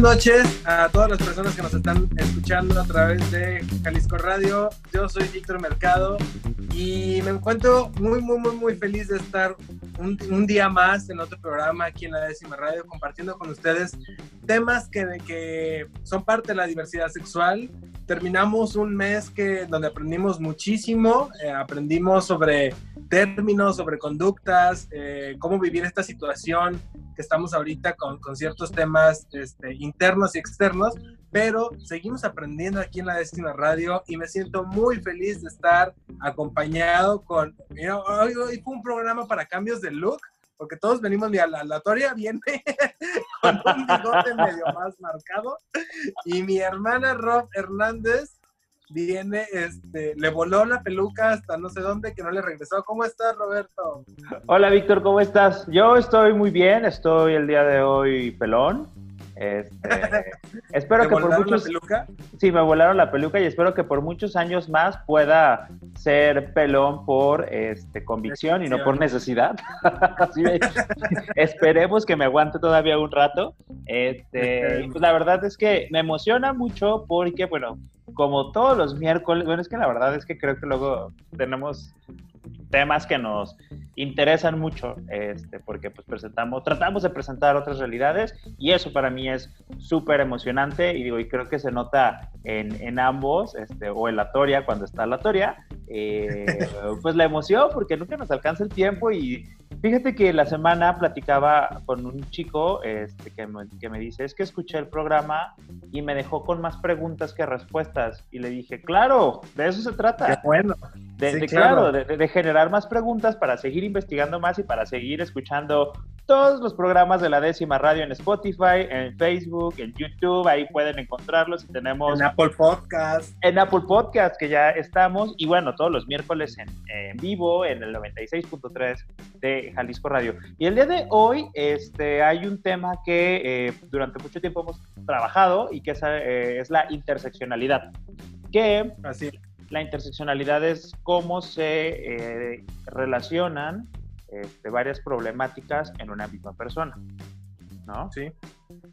Buenas noches a todas las personas que nos están escuchando a través de Jalisco Radio. Yo soy Víctor Mercado y me encuentro muy, muy, muy, muy feliz de estar un, día más en otro programa aquí en la décima radio compartiendo con ustedes temas que, que son parte de la diversidad sexual. Terminamos un mes que, donde aprendimos muchísimo, eh, aprendimos sobre términos, sobre conductas, eh, cómo vivir esta situación que estamos ahorita con, con ciertos temas este, internos y externos, pero seguimos aprendiendo aquí en la décima radio y me siento muy feliz de estar acompañado con, hoy, hoy, fue un programa para cambios de look, porque todos venimos, mira, la aleatoria viene con un bigote medio más marcado y mi hermana Rob Hernández viene, este, le voló la peluca hasta no sé dónde, que no le regresó. ¿Cómo estás, Roberto? Hola, Víctor, ¿cómo estás? Yo estoy muy bien, estoy el día de hoy pelón. Este, espero que por muchos. La peluca? Sí, me volaron la peluca y espero que por muchos años más pueda ser pelón por este, convicción y no por necesidad. esperemos que me aguante todavía un rato. Este, pues la verdad es que me emociona mucho porque, bueno, como todos los miércoles, bueno, es que la verdad es que creo que luego tenemos temas que nos interesan mucho, este, porque pues presentamos, tratamos de presentar otras realidades y eso para mí es súper emocionante y digo, y creo que se nota en, en ambos, este, o en la Toria, cuando está la Toria, eh, pues la emoción, porque nunca nos alcanza el tiempo y fíjate que la semana platicaba con un chico este, que, me, que me dice, es que escuché el programa y me dejó con más preguntas que respuestas y le dije, claro, de eso se trata. Qué bueno. De, claro, de, de, generar más preguntas para seguir investigando más y para seguir escuchando todos los programas de la décima radio en Spotify, en Facebook, en YouTube, ahí pueden encontrarlos y tenemos... En Apple Podcast. En Apple Podcast, que ya estamos, y bueno, todos los miércoles en, en vivo, en el 96.3 de Jalisco Radio. Y el día de hoy este, hay un tema que eh, durante mucho tiempo hemos trabajado y que es, eh, es la interseccionalidad. Que Así la interseccionalidad es cómo se eh, relacionan este, varias problemáticas en una misma persona, ¿no? Sí.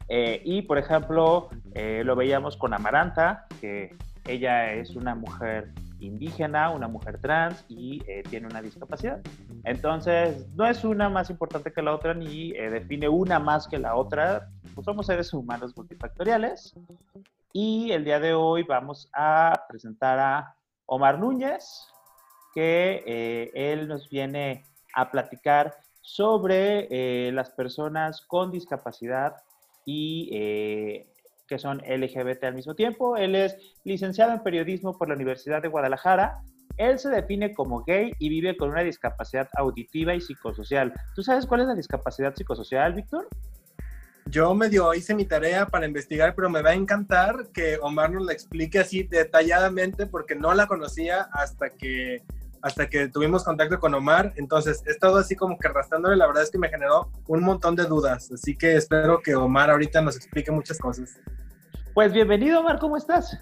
Eh, y, por ejemplo, eh, lo veíamos con Amaranta, que ella es una mujer indígena, una mujer trans y tiene una discapacidad. Entonces, no es una más importante que la otra ni define una más que la otra. Pues somos seres humanos multifactoriales. Y el día de hoy vamos a presentar a Omar Núñez, que eh, él nos viene a platicar sobre eh, las personas con discapacidad y eh, que son LGBT al mismo tiempo. Él es licenciado en periodismo por la Universidad de Guadalajara. Él se define como gay y vive con una discapacidad auditiva y psicosocial. ¿Tú sabes cuál es la discapacidad psicosocial, Víctor? Yo medio hice mi tarea para investigar, pero me va a encantar que Omar nos la explique así detalladamente porque no la conocía hasta que hasta que tuvimos contacto con Omar. Entonces, he estado así como que arrastrándole. La verdad es que me generó un montón de dudas. Así que espero que Omar ahorita nos explique muchas cosas. Pues bienvenido, Omar. ¿Cómo estás?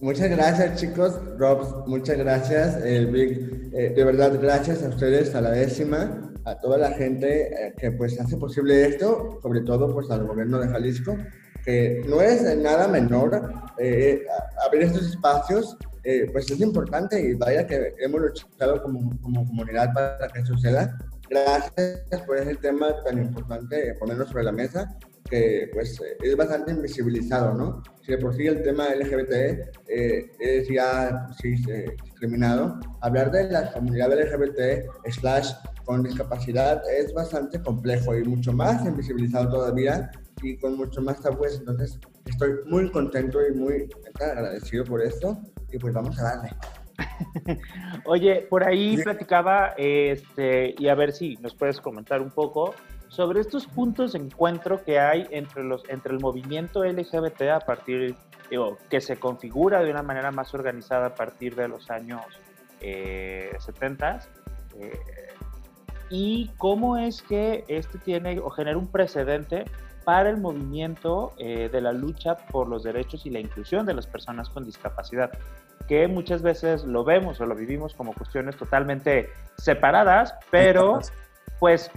Muchas gracias, chicos. Rob, muchas gracias. Eh, de verdad, gracias a ustedes, a la décima, a toda la gente eh, que pues hace posible esto, sobre todo pues al gobierno de Jalisco, que no es nada menor eh, abrir estos espacios, pues es importante y vaya que hemos luchado como, como comunidad para que suceda. Gracias por ese tema tan importante, ponerlo sobre la mesa que pues es bastante invisibilizado, ¿no? Si de por sí el tema LGBT eh, es ya sí, eh, discriminado, hablar de la comunidad LGBT slash con discapacidad es bastante complejo y mucho más invisibilizado todavía y con mucho más tabúes. Entonces estoy muy contento y muy agradecido por esto y pues vamos a darle. Oye, por ahí platicaba, este, y a ver si nos puedes comentar un poco sobre estos puntos de encuentro que hay entre, los, entre el movimiento LGBT a partir digo, que se configura de una manera más organizada a partir de los años 70 eh, y cómo es que este tiene o genera un precedente para el movimiento eh, de la lucha por los derechos y la inclusión de las personas con discapacidad, que muchas veces lo vemos o lo vivimos como cuestiones totalmente separadas, pero pues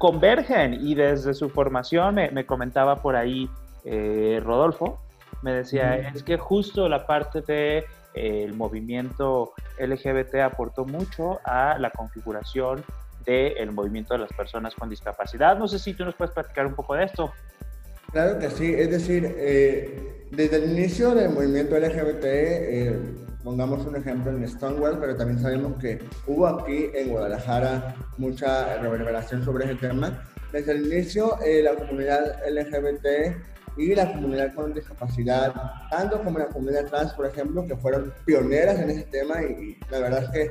convergen y desde su formación me, comentaba por ahí eh, Rodolfo, me decía, es que justo la parte de el movimiento LGBT aportó mucho a la configuración del movimiento de las personas con discapacidad. No sé si tú nos puedes platicar un poco de esto. Claro que sí, es decir, eh, desde el inicio del movimiento LGBT, eh, pongamos un ejemplo en Stonewall, pero también sabemos que hubo aquí en Guadalajara mucha reverberación sobre ese tema. Desde el inicio, eh, la comunidad LGBT y la comunidad con discapacidad, tanto como la comunidad trans, por ejemplo, que fueron pioneras en ese tema y, la verdad es que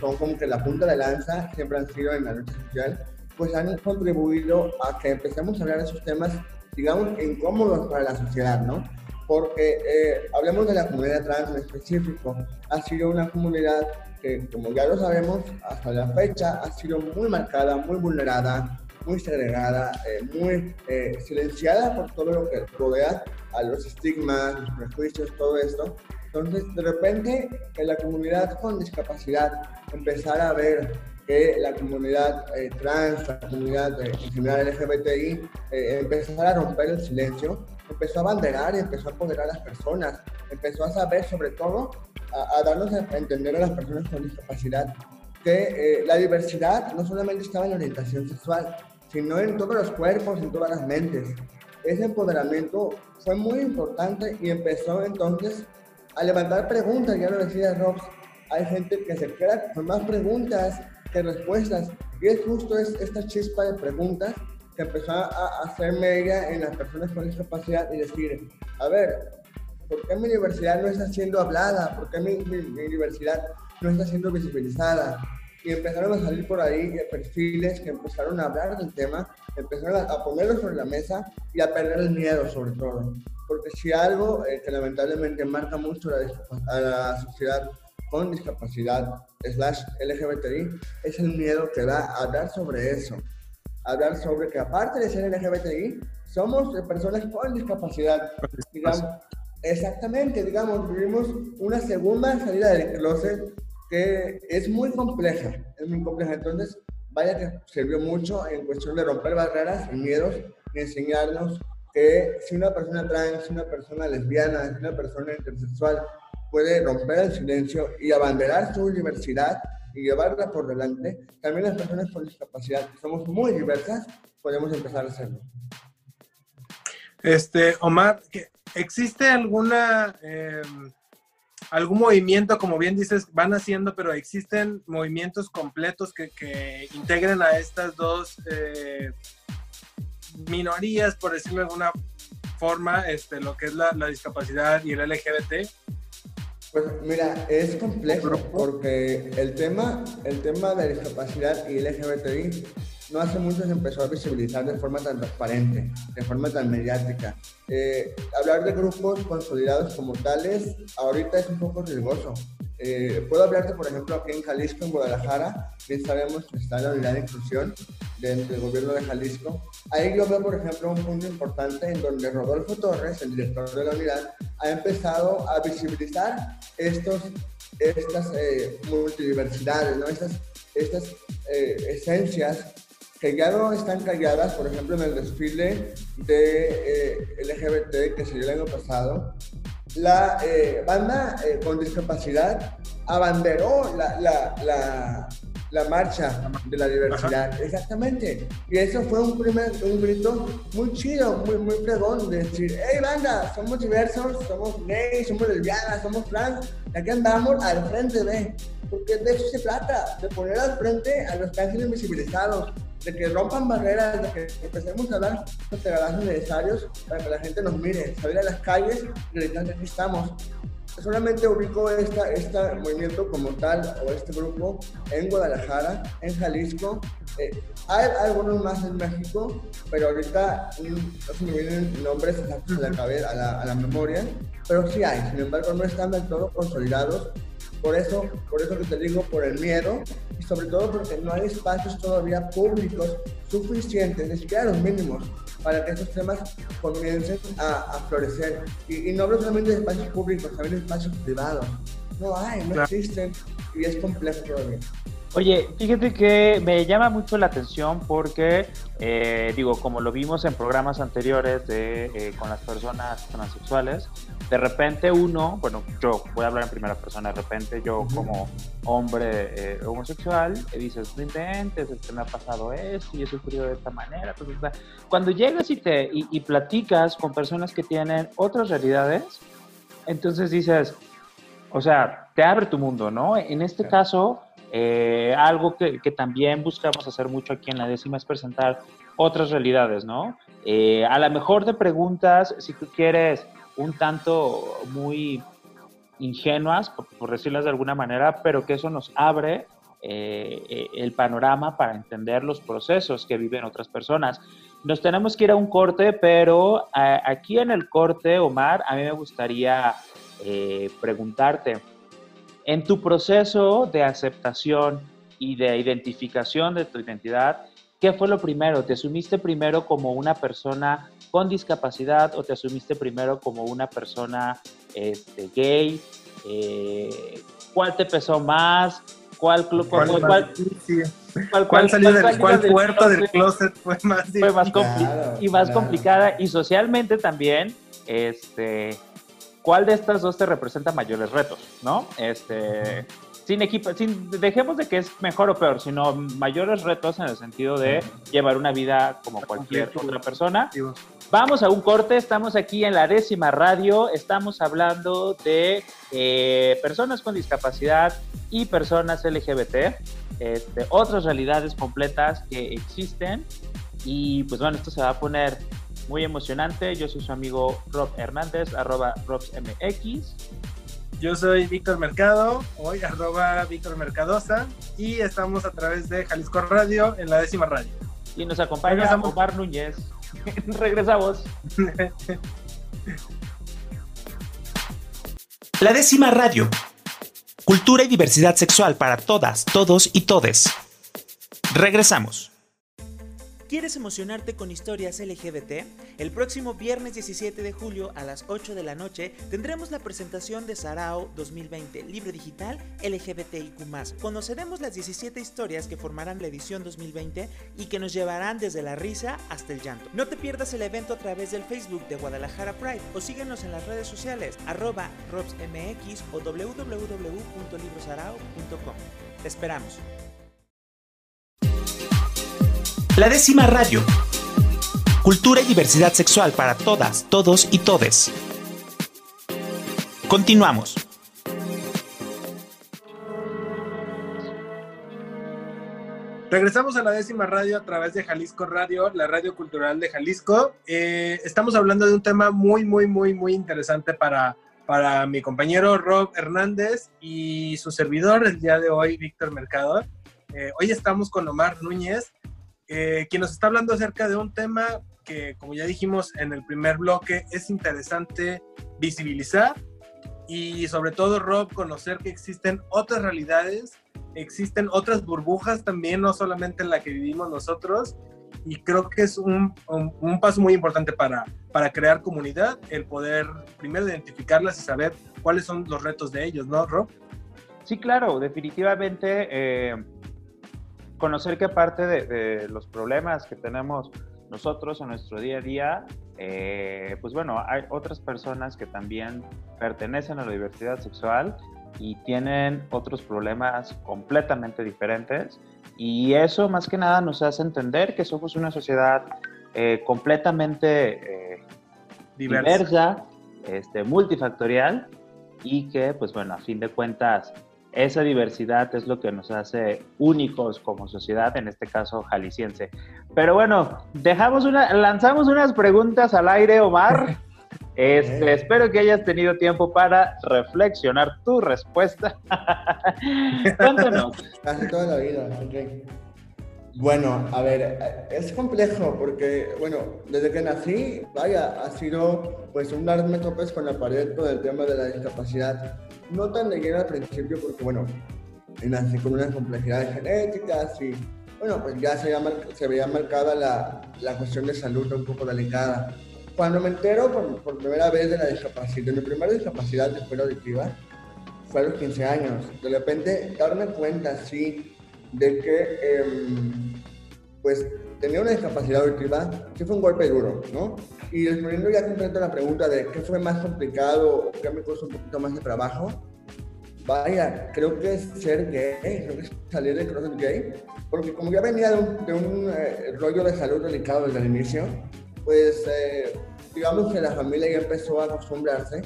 son como que la punta de lanza, siempre han sido en la lucha social, pues han contribuido a que empecemos a hablar de esos temas, digamos, incómodos para la sociedad, ¿no? Porque eh, hablemos de la comunidad trans en específico, ha sido una comunidad que, como ya lo sabemos, hasta la fecha ha sido muy marcada, muy vulnerada, muy segregada, eh, muy eh, silenciada por todo lo que rodea a los estigmas, los prejuicios, todo esto. Entonces, de repente, en la comunidad con discapacidad empezar a ver que la comunidad eh, trans, la comunidad en general LGBTI, empezar a romper el silencio, empezó a banderar y empezó a apoderar a las personas, empezó a saber sobre todo, a, darnos a entender a las personas con discapacidad que la diversidad no solamente estaba en orientación sexual, sino en todos los cuerpos, en todas las mentes. Ese empoderamiento fue muy importante y empezó entonces a levantar preguntas, ya lo decía Rob, hay gente que se queda con más preguntas que respuestas y es justo esta chispa de preguntas que empezó a hacerme ella en las personas con discapacidad y decir, a ver, ¿por qué mi universidad no está siendo hablada? ¿Por qué mi, mi, mi universidad no está siendo visibilizada? y empezaron a salir por ahí perfiles que empezaron a hablar del tema, empezaron a, ponerlo sobre la mesa y a perder el miedo sobre todo. Porque si algo eh, que lamentablemente marca mucho a la sociedad con discapacidad slash LGBTI es el miedo que da a hablar sobre eso. Hablar sobre que aparte de ser LGBTI, somos personas con discapacidad. Digamos, exactamente, digamos, vivimos una segunda salida del closet que es muy compleja, es muy compleja. Entonces, vaya que sirvió mucho en cuestión de romper barreras y miedos y enseñarnos que si una persona trans, si una persona lesbiana, si una persona intersexual puede romper el silencio y abanderar su diversidad y llevarla por delante, también las personas con discapacidad, que somos muy diversas, podemos empezar a hacerlo. Este, Omar, ¿existe alguna... Eh algún movimiento, como bien dices, van haciendo, pero existen movimientos completos que, que integren a estas dos eh, minorías, por decirlo de alguna forma, este, lo que es la, la discapacidad y el LGBT. Pues mira, es complejo porque el tema, el tema de discapacidad y LGBTI no hace mucho se empezó a visibilizar de forma tan transparente, de forma tan mediática. Eh, hablar de grupos consolidados como tales ahorita es un poco riesgoso. Eh, puedo hablarte, por ejemplo, aquí en Jalisco, en Guadalajara, bien sabemos que está la unidad de inclusión dentro del gobierno de Jalisco. Ahí yo veo, por ejemplo, un punto importante en donde Rodolfo Torres, el director de la unidad, ha empezado a visibilizar estos, estas eh, multidiversidades, ¿no? estas, estas esencias que ya no están calladas, por ejemplo, en el desfile de eh, LGBT que se dio el año pasado, la eh, banda eh, con discapacidad abanderó la, la, la, la, marcha de la diversidad, exactamente. Y eso fue un primer un grito muy chido, muy, muy pregón, de decir, hey banda, somos diversos, somos gays, somos lesbianas, somos trans, aquí andamos al frente de, porque de eso se trata, de poner al frente a los sido invisibilizados, de que rompan barreras, de que empecemos a dar los regalos necesarios para que la gente nos mire, salir a las calles y gritar que aquí estamos. Solamente ubico esta, este movimiento como tal o este grupo en Guadalajara, en Jalisco, Eh, hay algunos más en México, pero ahorita no se me vienen nombres a la, cabeza, a la, a la memoria, pero sí hay, sin embargo no están del todo consolidados por eso, por eso que te digo, por el miedo y sobre todo porque no hay espacios todavía públicos suficientes, ni siquiera los mínimos, para que estos temas comiencen a, florecer. Y, no hablo solamente de espacios públicos, también de espacios privados. No hay, no existen y es complejo todavía. Oye, fíjate que me llama mucho la atención porque, eh, digo, como lo vimos en programas anteriores de, eh, con las personas transexuales, de repente uno, bueno, yo voy a hablar en primera persona, de repente yo como hombre eh, homosexual, dices, no inventes, es que me ha pasado esto y he sufrido de esta manera. Pues, cuando llegas y, te, y platicas con personas que tienen otras realidades, entonces dices, o sea, te abre tu mundo, ¿no? En este caso eh, algo que, también buscamos hacer mucho aquí en la décima es presentar otras realidades, ¿no? Eh, a lo mejor te preguntas, si tú quieres, un tanto muy ingenuas, por, decirlas de alguna manera, pero que eso nos abre eh, el panorama para entender los procesos que viven otras personas. Nos tenemos que ir a un corte, pero aquí en el corte, Omar, a mí me gustaría preguntarte, en tu proceso de aceptación y de identificación de tu identidad, ¿qué fue lo primero? ¿Te asumiste primero como una persona con discapacidad o te asumiste primero como una persona este, gay? Eh, ¿Cuál te pesó más? ¿Cuál, cuál, cuál, cuál, salió del, cuál puerta del closet fue más, fue más y más complicada? Y socialmente también, este, ¿cuál de estas dos te representa mayores retos? ¿No? Este, sin equipo, sin, dejemos de que es mejor o peor, sino mayores retos en el sentido de llevar una vida como cualquier otra persona. Vamos a un corte, estamos aquí en la décima radio, estamos hablando de eh, personas con discapacidad y personas LGBT, este, otras realidades completas que existen y pues bueno, esto se va a poner muy emocionante. Yo soy su amigo Rob Hernández, arroba RobsMX. Yo soy Víctor Mercado, hoy arroba Víctor Mercadosa, y estamos a través de Jalisco Radio en la décima radio. Y nos acompaña Omar Núñez. Regresamos. La décima radio. Cultura y diversidad sexual para todas, todos y todes. Regresamos. ¿Quieres emocionarte con historias LGBT? El próximo viernes 17 de julio a las 8 de la noche tendremos la presentación de Sarao 2020, libro digital LGBTIQ. Conoceremos las 17 historias que formarán la edición 2020 y que nos llevarán desde la risa hasta el llanto. No te pierdas el evento a través del Facebook de Guadalajara Pride o síguenos en las redes sociales arroba robsmx o www.librosarao.com. Te esperamos. La décima radio. Cultura y diversidad sexual para todas, todos y todes. Continuamos. Regresamos a la décima radio a través de Jalisco Radio, la radio cultural de Jalisco. Eh, estamos hablando de un tema muy, muy, muy, muy interesante para, para mi compañero Rob Hernández y su servidor el día de hoy, Víctor Mercador. Eh, hoy estamos con Omar Núñez, eh, quien nos está hablando acerca de un tema que, como ya dijimos en el primer bloque, es interesante visibilizar y sobre todo, Rob, conocer que existen otras realidades, existen otras burbujas también, no solamente en la que vivimos nosotros, y creo que es un, un, paso muy importante para, para crear comunidad, el poder primero identificarlas y saber cuáles son los retos de ellos, ¿no, Rob? Sí, claro, definitivamente. Eh conocer que aparte de, los problemas que tenemos nosotros en nuestro día a día, eh, pues bueno, hay otras personas que también pertenecen a la diversidad sexual y tienen otros problemas completamente diferentes. Y eso más que nada nos hace entender que somos una sociedad eh, completamente eh, diversa, este, multifactorial y que, pues bueno, a fin de cuentas, esa diversidad es lo que nos hace únicos como sociedad, en este caso jalisciense. Pero bueno, dejamos una, lanzamos unas preguntas al aire, Omar. Este, espero que hayas tenido tiempo para reflexionar tu respuesta. Cuéntanos. Casi toda la vida, Bueno, a ver, es complejo porque, bueno, desde que nací, vaya, ha sido pues un darme topes con la pared con el tema de la discapacidad. No tan de al principio porque, bueno, nací con unas complejidades genéticas y, bueno, pues ya se, veía, se veía marcada la, la, cuestión de salud un poco delicada. Cuando me entero por, primera vez de la discapacidad, de mi primera discapacidad de escuela auditiva, fue a los 15 años. De repente, darme cuenta, sí, de que, em, pues, tenía una discapacidad auditiva, sí fue un golpe duro, ¿no? Y respondiendo ya completo la pregunta de qué fue más complicado, qué me costó un poquito más de trabajo, vaya, creo que es ser gay, creo que es salir del closet gay, porque como ya venía de un, de un eh, rollo de salud delicado desde el inicio, pues eh, digamos que la familia ya empezó a acostumbrarse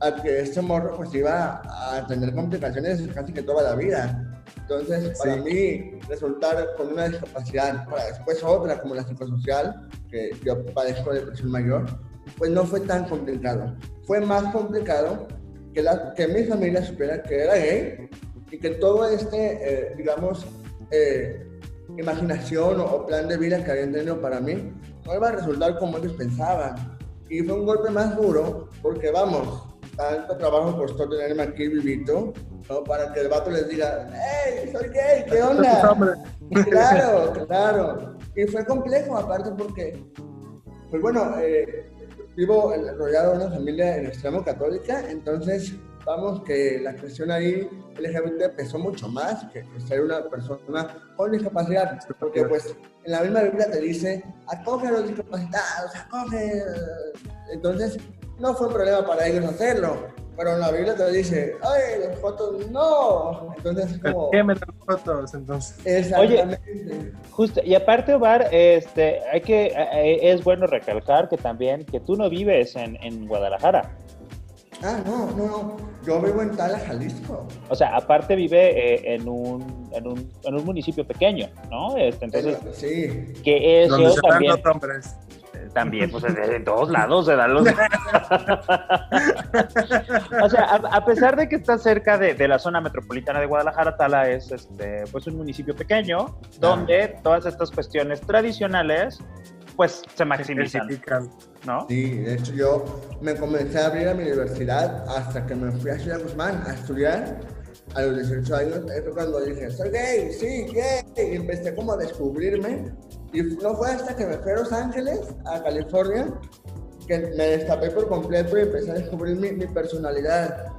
a que este morro pues iba a tener complicaciones casi que toda la vida. Entonces, para mí, resultar con una discapacidad, para después otra como la psicosocial, que yo padezco de depresión mayor, pues no fue tan complicado. Fue más complicado que, la, que mi familia supiera que era gay y que todo este, eh, digamos, eh, imaginación o, plan de vida que habían tenido para mí no iba a resultar como ellos pensaban. Y fue un golpe más duro porque, vamos, tanto trabajo costó tenerme aquí vivito, ¿no? Para que el vato les diga, ¡Hey, soy gay! ¿Qué onda? claro, claro. Y fue complejo, aparte, porque, pues bueno, eh, vivo rodeado de una familia en extremo católica, entonces vamos que la cuestión ahí LGBT pesó mucho más que ser una persona con discapacidad, porque pues en la misma Biblia te dice, acoge a los discapacitados, acoge. Entonces, no fue un problema para ellos hacerlo. Pero en la Biblia te dice, ay, las fotos no. Entonces, como. ¿Qué me las fotos entonces? Exactamente. Oye, justo, y aparte, Omar, este, hay que, eh, eh, es bueno recalcar que también, que tú no vives en, en Guadalajara. Ah, no, no, no. Yo vivo en Tala, Jalisco. O sea, aparte vive eh, en, un, en, un, en, un, municipio pequeño, ¿no? Este, entonces, sí. Que eso Donde se también. Los hombres también, pues en todos lados se dan los... o sea, a, a, pesar de que está cerca de, de, la zona metropolitana de Guadalajara, Tala es este, pues un municipio pequeño, donde todas estas cuestiones tradicionales pues se maximizan. ¿no? Sí, de hecho yo me comencé a abrir a mi universidad hasta que me fui a Ciudad Guzmán a estudiar a los 18 años, cuando dije, soy gay, sí, gay, y empecé como a descubrirme y no fue hasta que me fui a Los Ángeles, a California, que me destapé por completo y empecé a descubrir mi, mi personalidad.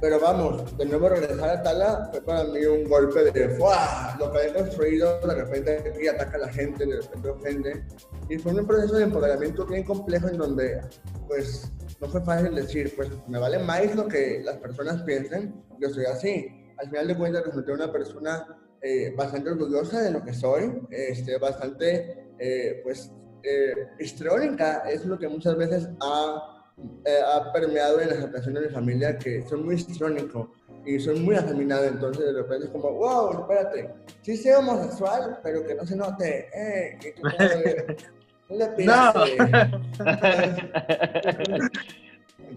Pero vamos, de nuevo regresar a Tala fue para mí un golpe de ¡fuah! Lo que había construido, de repente aquí ataca a la gente, de repente ofende. Y fue un proceso de empoderamiento bien complejo en donde, pues, no fue fácil decir, pues, me vale más lo que las personas piensen, yo soy así. Al final de cuentas resulté una persona eh, bastante orgullosa de lo que soy, este, bastante, eh, pues, eh, histriónica, es lo que muchas veces ha, eh, ha permeado en la aceptación de mi familia, que soy muy histrónico y soy muy afeminado, entonces de repente es como, wow, espérate, sí soy homosexual, pero que no se note, eh, que no le. No.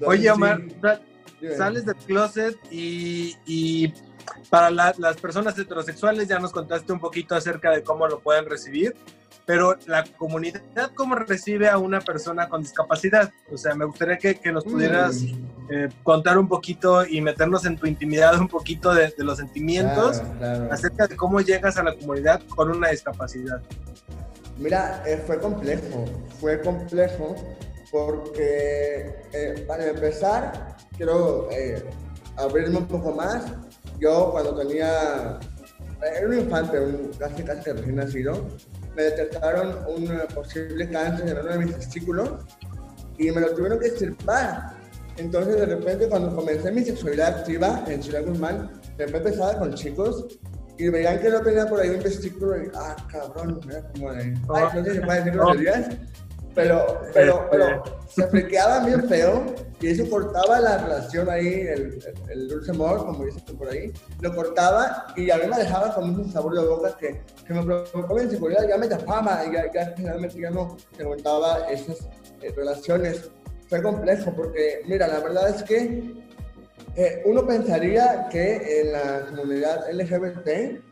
Oye, Omar, sí, sales del closet y, y para la, las personas heterosexuales ya nos contaste un poquito acerca de cómo lo pueden recibir, pero la comunidad, ¿cómo recibe a una persona con discapacidad? O sea, me gustaría que, que nos pudieras mm. eh, contar un poquito y meternos en tu intimidad un poquito de, de los sentimientos claro, claro. acerca de cómo llegas a la comunidad con una discapacidad. Mira, eh, fue complejo, fue complejo porque, eh, para empezar, quiero eh, abrirme un poco más yo cuando tenía, era un infante, un, casi casi recién nacido, me detectaron un posible cáncer en uno de mis testículos y me lo tuvieron que extirpar. Entonces de repente cuando comencé mi sexualidad activa en Ciudad Guzmán, de repente estaba con chicos y veían que no tenía por ahí un testículo y, ah, cabrón, era como de, ay, no sé si se puede decir groserías, pero, pero, pero se friqueaba bien feo y eso cortaba la relación ahí, el, el, el, dulce amor, como dicen por ahí, lo cortaba y a mí me dejaba con un sabor de boca que, que me provocaba inseguridad, ya me tapaba y ya, ya finalmente ya no se aguantaba esas eh, relaciones. Fue complejo porque, mira, la verdad es que eh, uno pensaría que en la comunidad LGBT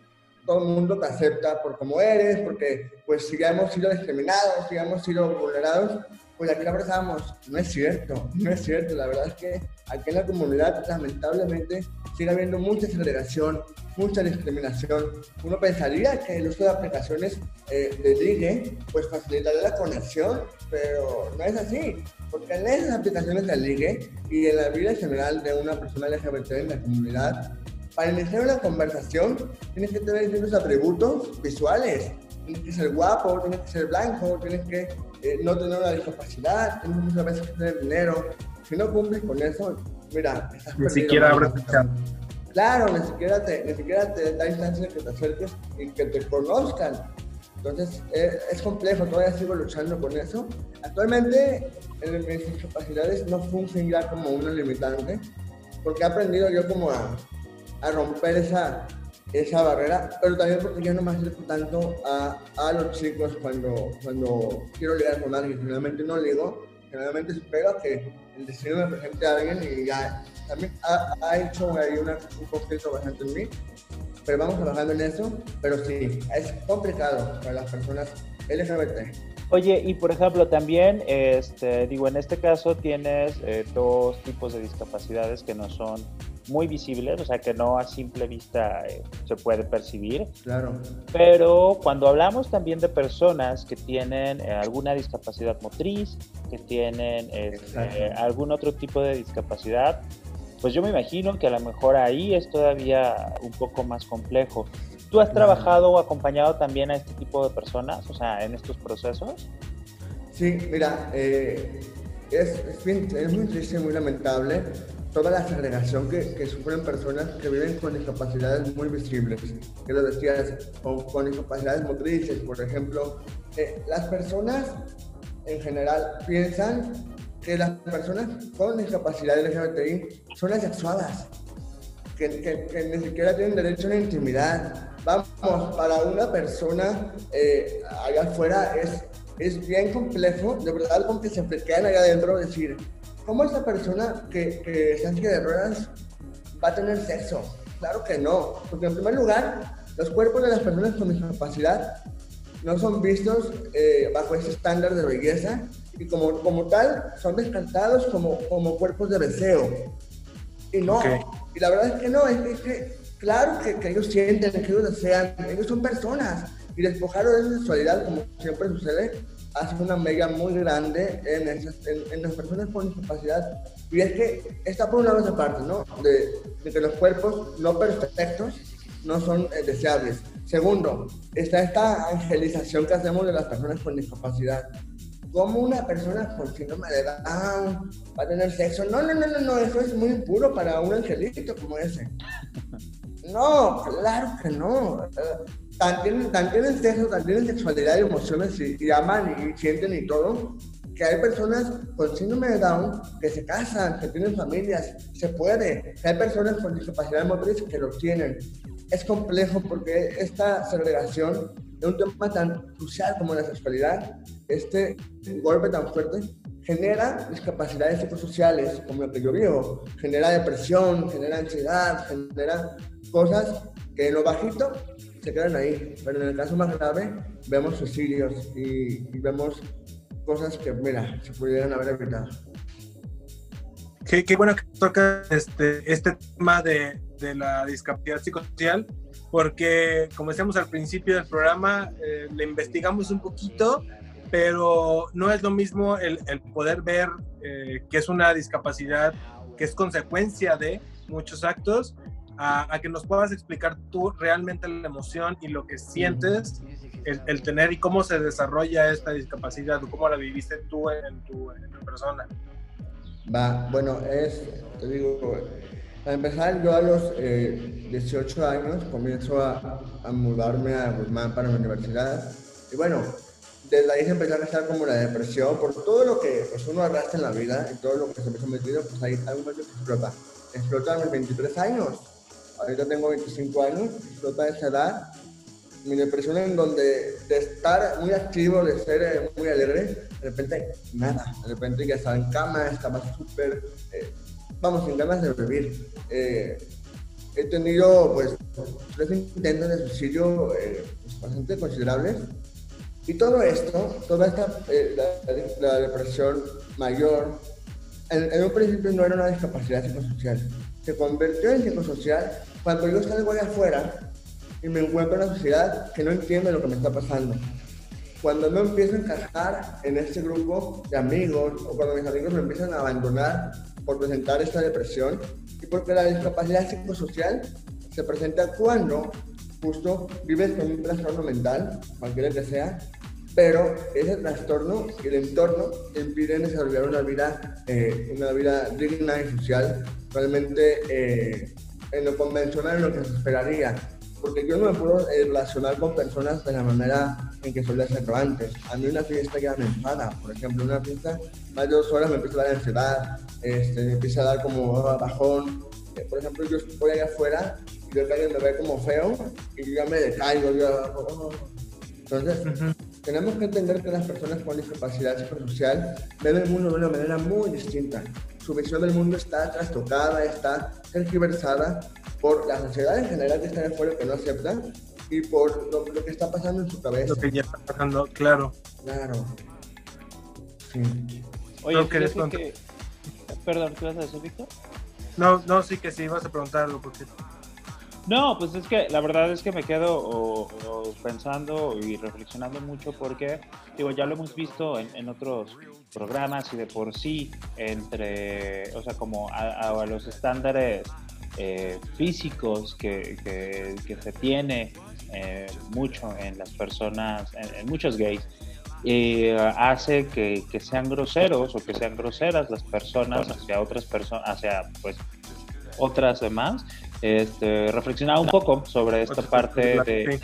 todo el mundo te acepta por como eres, porque pues si ya hemos sido discriminados, si ya hemos sido vulnerados, pues aquí abrazamos. No es cierto, no es cierto. La verdad es que aquí en la comunidad lamentablemente sigue habiendo mucha segregación, mucha discriminación. Uno pensaría que el uso de aplicaciones eh, de ligue pues facilitaría la conexión, pero no es así. Porque en esas aplicaciones de ligue y en la vida general de una persona LGBT en la comunidad, para iniciar una conversación tienes que tener ciertos atributos visuales. Tienes que ser guapo, tienes que ser blanco, tienes que eh, no tener una discapacidad, tienes muchas veces que tener dinero. Si no cumples con eso, mira, estás Ni siquiera abres Claro, ni siquiera te, ni siquiera te da instancia de que te acerques y que te conozcan. Entonces, eh, es complejo, todavía sigo luchando con eso. Actualmente, en mis discapacidades no funciona como una limitante, porque he aprendido yo como a, a romper esa, esa barrera, pero también porque yo no me acerco tanto a, a los chicos cuando, cuando quiero ligar con alguien. Generalmente no ligo, generalmente espero que el destino me presente a alguien y ya también ha, ha hecho ahí una, un conflicto bastante en mí, pero vamos trabajando en eso, pero sí, es complicado para las personas LGBT. Oye, y por ejemplo, también, este, digo, en este caso tienes eh, dos tipos de discapacidades que no son muy visibles, o sea, que no a simple vista eh, se puede percibir. Claro. Pero cuando hablamos también de personas que tienen eh, alguna discapacidad motriz, que tienen este, algún otro tipo de discapacidad, pues yo me imagino que a lo mejor ahí es todavía un poco más complejo. ¿Tú has trabajado o acompañado también a este tipo de personas, o sea, en estos procesos? Sí, mira, eh, es, es, muy triste, muy lamentable toda la segregación que, que, sufren personas que viven con discapacidades muy visibles, que lo decías, con, con discapacidades motrices, por ejemplo. Eh, las personas en general piensan que las personas con discapacidad LGBTI son asexuadas, que, que, ni siquiera tienen derecho a la intimidad. Vamos, para una persona eh, allá afuera es, es bien complejo, de verdad, como que se quedan allá adentro decir, ¿cómo esa persona que, que está en de ruedas va a tener sexo? Claro que no, porque en primer lugar, los cuerpos de las personas con discapacidad no son vistos eh, bajo ese estándar de belleza y como, como tal son descartados como, como cuerpos de deseo. Y no, y la verdad es que no, es que, claro que, que, ellos sienten, que ellos desean, ellos son personas y despojarlo de su sexualidad, como siempre sucede, hace una mega muy grande en, en, las personas con discapacidad. Y es que está por una vez aparte, ¿no? De, de que los cuerpos no perfectos no son eh, deseables. Segundo, está esta angelización que hacemos de las personas con discapacidad. ¿Cómo una persona con síndrome de Down va a tener sexo? No, no, no, no, no, eso es muy impuro para un angelito como ese. No, claro que no. Tan tienen sexo, tan tienen sexualidad y emociones y, y, aman y sienten y todo, que hay personas con síndrome de Down que se casan, que tienen familias, se puede. hay personas con discapacidad motriz que lo tienen es complejo porque esta segregación de un tema tan crucial como la sexualidad, este golpe tan fuerte, genera discapacidades psicosociales, como lo que yo vivo, genera depresión, genera ansiedad, genera cosas que en lo bajito se quedan ahí, pero en el caso más grave vemos suicidios y, vemos cosas que, mira, se pudieran haber evitado. Qué, qué bueno que toca este, este tema de, de la discapacidad psicosocial, porque como decíamos al principio del programa, eh, le investigamos un poquito, pero no es lo mismo el, el poder ver eh, que es una discapacidad que es consecuencia de muchos actos, a, a, que nos puedas explicar tú realmente la emoción y lo que sientes, el, el, tener y cómo se desarrolla esta discapacidad, o cómo la viviste tú en tu, en tu persona. Va, bueno, es, te digo, para empezar, yo a los 18 eh, años comienzo a, a, mudarme a Guzmán para la universidad. Y bueno, desde ahí se empezó a estar como la depresión por todo lo que pues, uno arrastra en la vida y todo lo que se me ha sometido, pues ahí hay un que explota. Explota a mis 23 años. Ahorita tengo 25 años, explota esa edad. Mi depresión en donde de estar muy activo, de ser eh, muy alegre, de repente nada. De repente ya estaba en cama, estaba súper... Eh, vamos, sin ganas de vivir. Eh, he tenido pues tres intentos de suicidio pues, bastante considerables. Y todo esto, toda esta, eh, la, depresión mayor, en, un principio no era una discapacidad psicosocial. Se convirtió en psicosocial cuando yo salgo de afuera y me encuentro en una sociedad que no entiende lo que me está pasando. Cuando no empiezo a encajar en este grupo de amigos o cuando mis amigos me empiezan a abandonar por presentar esta depresión y porque la discapacidad psicosocial se presenta cuando justo vives con un trastorno mental, cualquiera que sea, pero ese trastorno y el entorno te impiden desarrollar una vida, eh, una vida digna y social, realmente eh, en lo convencional, en lo que se esperaría. Porque yo no me puedo eh, relacionar con personas de la manera en que solía hacerlo antes. A mí una fiesta ya me enfada, por ejemplo, una fiesta más de dos horas me empieza a dar ansiedad, este, me empieza a dar como bajón. Eh, por ejemplo, yo estoy allá afuera y veo que alguien me ve como feo y yo ya me decaigo. Yo, Entonces, tenemos que entender que las personas con discapacidad psicosocial ven el mundo de una manera muy distinta. Su visión del mundo está trastocada, está tergiversada por la sociedad en general que está afuera que no acepta y por lo, que está pasando en su cabeza. Lo que ya está pasando, claro. Claro. Sí. Oye, que, que... Perdón, ¿qué vas a decir, Víctor? No, no, sí que sí, vas a preguntar algo, porque... No, pues es que la verdad es que me quedo pensando y reflexionando mucho porque, digo, ya lo hemos visto en, otros programas y de por sí, entre, o sea, como a, los estándares eh, físicos que, que, se tiene eh, mucho en las personas, en, muchos gays, y hace que, que, sean groseros o que sean groseras las personas hacia otras personas, hacia pues otras demás. Este, reflexionaba un poco sobre esta parte de,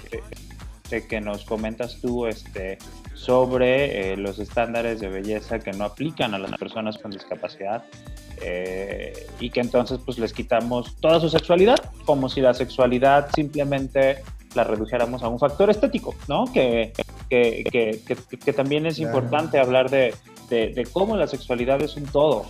de, que nos comentas tú este, sobre eh, los estándares de belleza que no aplican a las personas con discapacidad eh, y que entonces pues les quitamos toda su sexualidad, como si la sexualidad simplemente la redujéramos a un factor estético, ¿no? Que, que, que, que también es importante hablar de, de, cómo la sexualidad es un todo,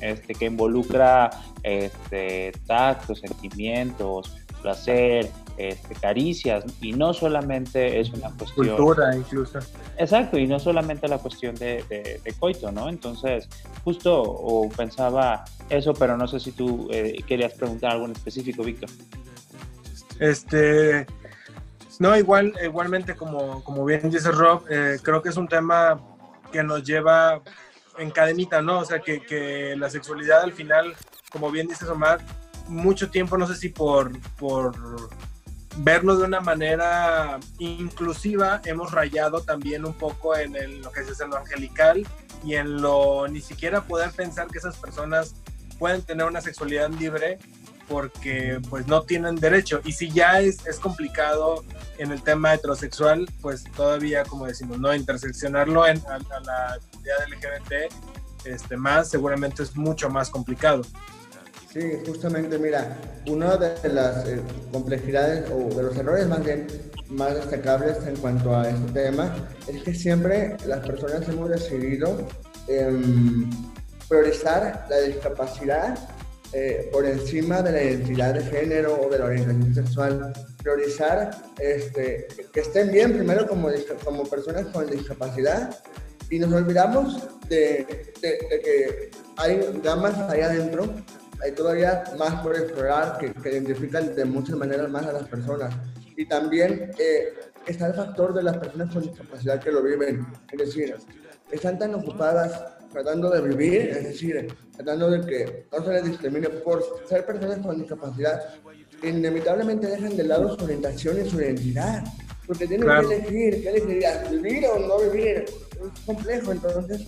este, que involucra este, tacto, sentimientos, placer, este, caricias, y no solamente es una cuestión... Cultura incluso. Exacto, y no solamente la cuestión de, de, coito, ¿no? Entonces, justo o pensaba eso, pero no sé si tú eh, querías preguntar algo en específico, Víctor. Este, no, igual, igualmente como, como bien dice Rob, eh, creo que es un tema que nos lleva en cadenita, ¿no? O sea, que, que, la sexualidad al final, como bien dice Omar, mucho tiempo, no sé si por, por verlo de una manera inclusiva, hemos rayado también un poco en lo que es en lo angelical y en lo ni siquiera poder pensar que esas personas pueden tener una sexualidad libre porque pues no tienen derecho. Y si ya es, es complicado en el tema heterosexual, pues todavía, como decimos, no interseccionarlo en, a, la comunidad LGBT este, más, seguramente es mucho más complicado. Sí, justamente, mira, una de las eh, complejidades o de los errores más bien más destacables en cuanto a este tema es que siempre las personas hemos decidido em, priorizar la discapacidad eh, por encima de la identidad de género o de la orientación sexual, priorizar este, que estén bien primero como, como personas con discapacidad y nos olvidamos de, que hay gamas ahí adentro, hay todavía más por explorar que, que, identifican de muchas maneras más a las personas. Y también eh, está el factor de las personas con discapacidad que lo viven, es decir, están tan ocupadas tratando de vivir, es decir, tratando de que no se les discrimine por ser personas con discapacidad, inevitablemente dejan de lado su orientación y su identidad, porque tienen que elegir, ¿qué elegirías? ¿Vivir o no vivir? Es complejo, entonces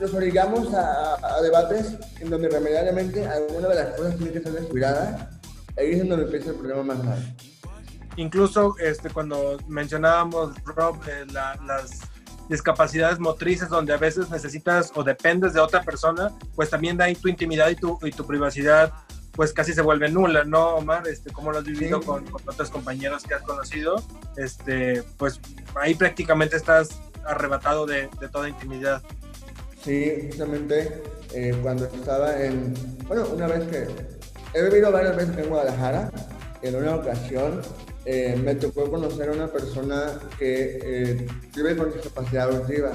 nos obligamos a, debates en donde irremediablemente alguna de las cosas tiene que ser descuidada, ahí es donde empieza el problema más grave. Incluso este, cuando mencionábamos, Rob, eh, las discapacidades motrices donde a veces necesitas o dependes de otra persona, pues también de ahí tu intimidad y tu, y tu privacidad pues casi se vuelve nula, ¿no, Omar? Este, ¿Cómo lo has vivido con, con, otros compañeros que has conocido? Este, pues ahí prácticamente estás arrebatado de, de toda intimidad. Sí, justamente eh, cuando estaba en, bueno, una vez que he vivido varias veces en Guadalajara. En una ocasión eh, me tocó conocer a una persona que eh, vive con discapacidad auditiva.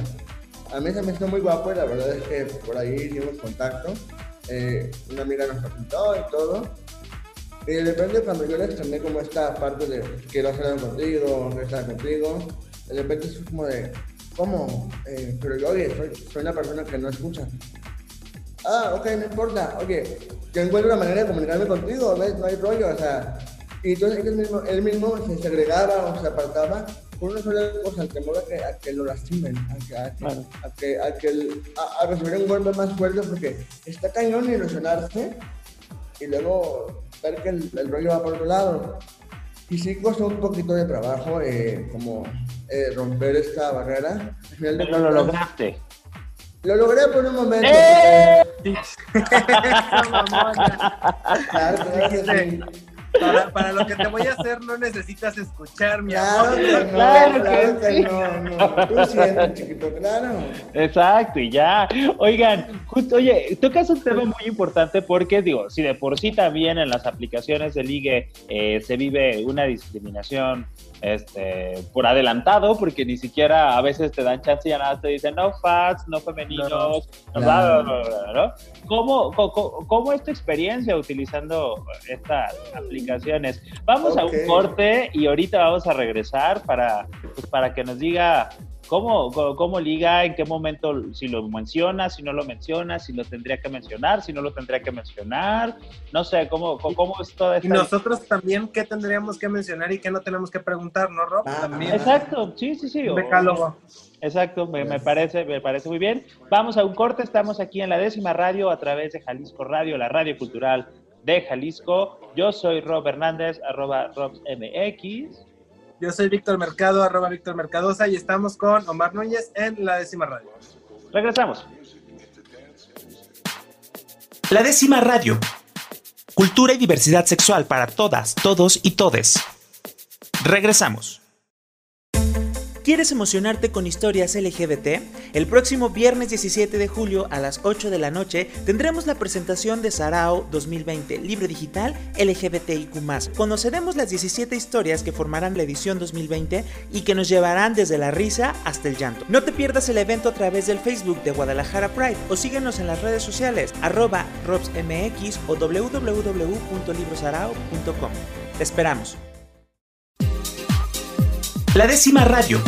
A mí se me hizo muy guapo y la verdad es que por ahí hicimos contacto. Eh, una amiga nos presentó y todo. Y de repente cuando yo le extendí como esta parte de quiero hacer algo contigo, estar contigo, de repente es como de, ¿cómo? Eh, pero yo, oye, soy, una persona que no escucha. Ah, ok, no importa, oye, yo encuentro una manera de comunicarme contigo. No hay rollo, o sea, y entonces él mismo se segregaba o se apartaba por una sola cosa, el temor a que, a que lo lastimen, a que, a, que, a, que, a, recibir un golpe más fuerte, porque está cañón ilusionarse y luego ver que el, rollo va por otro lado. Y sí costó un poquito de trabajo eh, como eh, romper esta barrera. Pero lo lograste. Lo logré por un momento. ¡Eh! claro, claro, para, para, lo que te voy a hacer no necesitas escuchar, mi amor. claro, que, no, no. Tú sientes, chiquito, claro. Exacto, y ya. Oigan, justo, oye, tocas un tema muy importante porque, digo, si de por sí también en las aplicaciones de ligue eh, se vive una discriminación este, por adelantado, porque ni siquiera a veces te dan chance y ya nada te dicen no fats, no femeninos, no, bla, bla, ¿no? ¿Cómo, cómo, cómo, es tu experiencia utilizando estas aplicaciones? Vamos a un corte y ahorita vamos a regresar para, pues, para que nos diga ¿Cómo, ¿Cómo, liga? ¿En qué momento? Si lo menciona, si no lo menciona, si lo tendría que mencionar, si no lo tendría que mencionar. No sé, ¿cómo, cómo es todo esto? Y nosotros también, ¿qué tendríamos que mencionar y qué no tenemos que preguntar, no, Rob? Ah, Exacto, sí, sí, sí. Decálogo. Exacto, me, me, parece, me parece muy bien. Vamos a un corte, estamos aquí en la décima radio a través de Jalisco Radio, la radio cultural de Jalisco. Yo soy Rob Hernández, arroba RobMX. Yo soy Víctor Mercado, arroba Víctor Mercadosa, y estamos con Omar Núñez en La Décima Radio. Regresamos. La Décima Radio. Cultura y diversidad sexual para todas, todos y todes. Regresamos. ¿Quieres emocionarte con historias LGBT? El próximo viernes 17 de julio a las 8 de la noche tendremos la presentación de Sarao 2020, libro digital LGBTIQ. Conoceremos las 17 historias que formarán la edición 2020 y que nos llevarán desde la risa hasta el llanto. No te pierdas el evento a través del Facebook de Guadalajara Pride o síguenos en las redes sociales arroba robsmx o www.librosarao.com. Te esperamos. La décima radio.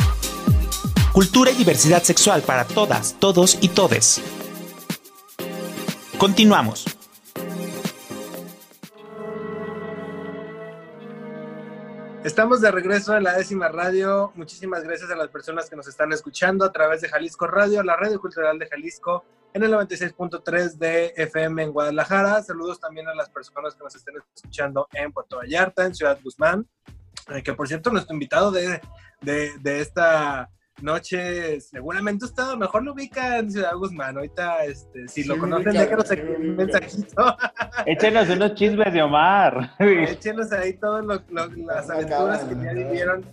Cultura y diversidad sexual para todas, todos y todes. Continuamos. Estamos de regreso en la décima radio. Muchísimas gracias a las personas que nos están escuchando a través de Jalisco Radio, la radio cultural de Jalisco, en el 96.3 de FM en Guadalajara. Saludos también a las personas que nos estén escuchando en Puerto Vallarta, en Ciudad Guzmán, que por cierto, nuestro invitado de, de, esta noche, seguramente usted mejor lo ubica en Ciudad Guzmán. Ahorita, este, si lo conocen, déjenos aquí un mensajito. Échenos unos chismes de Omar. Échenos ahí todas las aventuras que ya vivieron.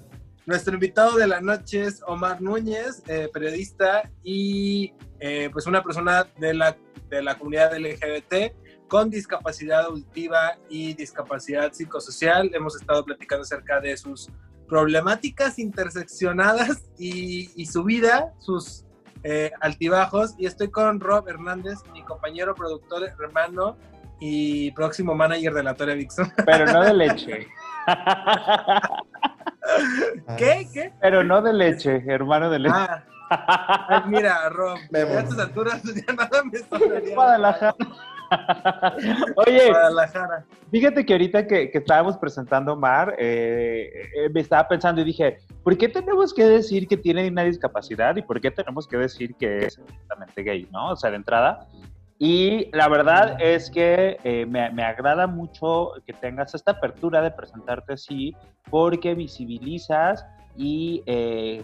Nuestro invitado de la noche es Omar Núñez, eh, periodista y eh, pues una persona de la, de la comunidad LGBT con discapacidad auditiva y discapacidad psicosocial. Hemos estado platicando acerca de sus problemáticas interseccionadas y, su vida, sus eh, altibajos. Y estoy con Rob Hernández, mi compañero, productor, hermano y próximo manager de la Torre Vixon. Pero no de leche. ¿Qué? ¿Qué? Pero no de leche, hermano de leche. Ah. mira, Rob, a estas alturas ya nada me sonaría. Oye, fíjate que ahorita que, estábamos presentando Mar, eh, eh, me estaba pensando y dije, ¿por qué tenemos que decir que tiene una discapacidad y por qué tenemos que decir que es exactamente gay, no? O sea, de entrada. Y la verdad es que eh, me, me, agrada mucho que tengas esta apertura de presentarte así, porque visibilizas y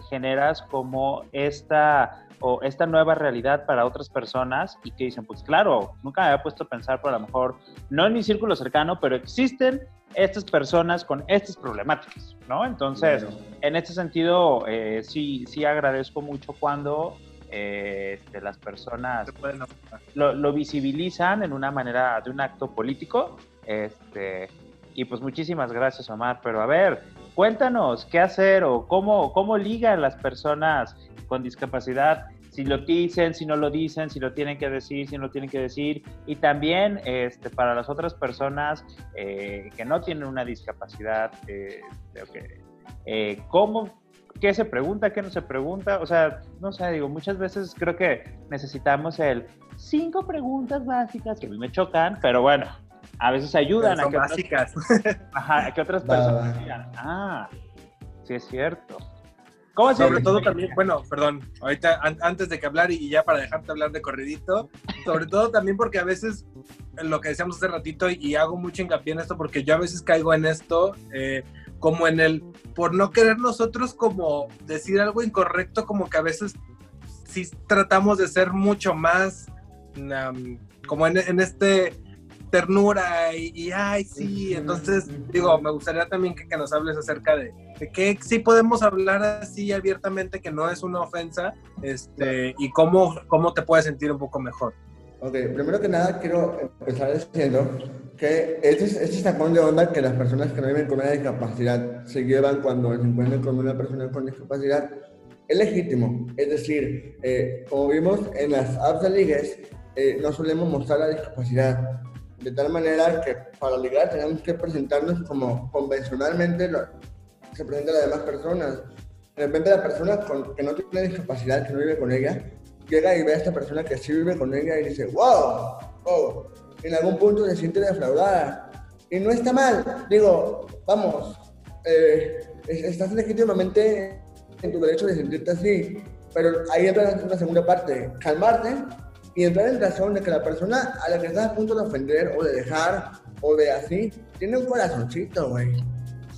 generas como esta o esta nueva realidad para otras personas y que dicen, pues claro, nunca me había puesto a pensar por a lo mejor, no en mi círculo cercano, pero existen estas personas con estas problemáticas, ¿no? Entonces, en este sentido, eh, sí, sí agradezco mucho cuando eh, este, las personas lo, lo, visibilizan en una manera de un acto político Este, y pues muchísimas gracias, Omar. Pero a ver, cuéntanos qué hacer o cómo, cómo ligan las personas con discapacidad si lo dicen, si no lo dicen, si lo tienen que decir, si no lo tienen que decir. Y también este, para las otras personas eh, que no tienen una discapacidad, eh, eh, ¿cómo, qué se pregunta, qué no se pregunta? O sea, no sé, digo, muchas veces creo que necesitamos el cinco preguntas básicas que a mí me chocan, pero bueno, a veces ayudan a que, básicas. Otras, ajá, a que otras personas digan, ah, sí es cierto. Sobre todo también, bueno, perdón, ahorita antes de que hablar y ya para dejarte hablar de corridito, sobre todo también porque a veces, lo que decíamos hace ratito, y, hago mucho hincapié en esto porque yo a veces caigo en esto, eh, como en el, por no querer nosotros como decir algo incorrecto, como que a veces sí tratamos de ser mucho más, como en, en este ternura y, ay, sí, entonces digo, me gustaría también que, nos hables acerca de, de, que sí podemos hablar así abiertamente, que no es una ofensa, este, y cómo, cómo te puedes sentir un poco mejor. Ok, primero que nada quiero empezar diciendo que este, este sacón de onda que las personas que no viven con una discapacidad se llevan cuando se encuentran con una persona con discapacidad es legítimo. Es decir, eh, como vimos en las apps de ligues, eh, no solemos mostrar la discapacidad de tal manera que para ligar tenemos que presentarnos como convencionalmente se presenta a las demás personas. De repente la persona con, que no tiene discapacidad, que no vive con ella, llega y ve a esta persona que sí vive con ella y dice, wow, oh, en algún punto se siente defraudada. Y no está mal, digo, vamos, eh, estás legítimamente en tu derecho de sentirte así, pero ahí entra una segunda parte, calmarte y entrar en razón de que la persona a la que estás a punto de ofender o de dejar o de así, tiene un corazoncito, güey.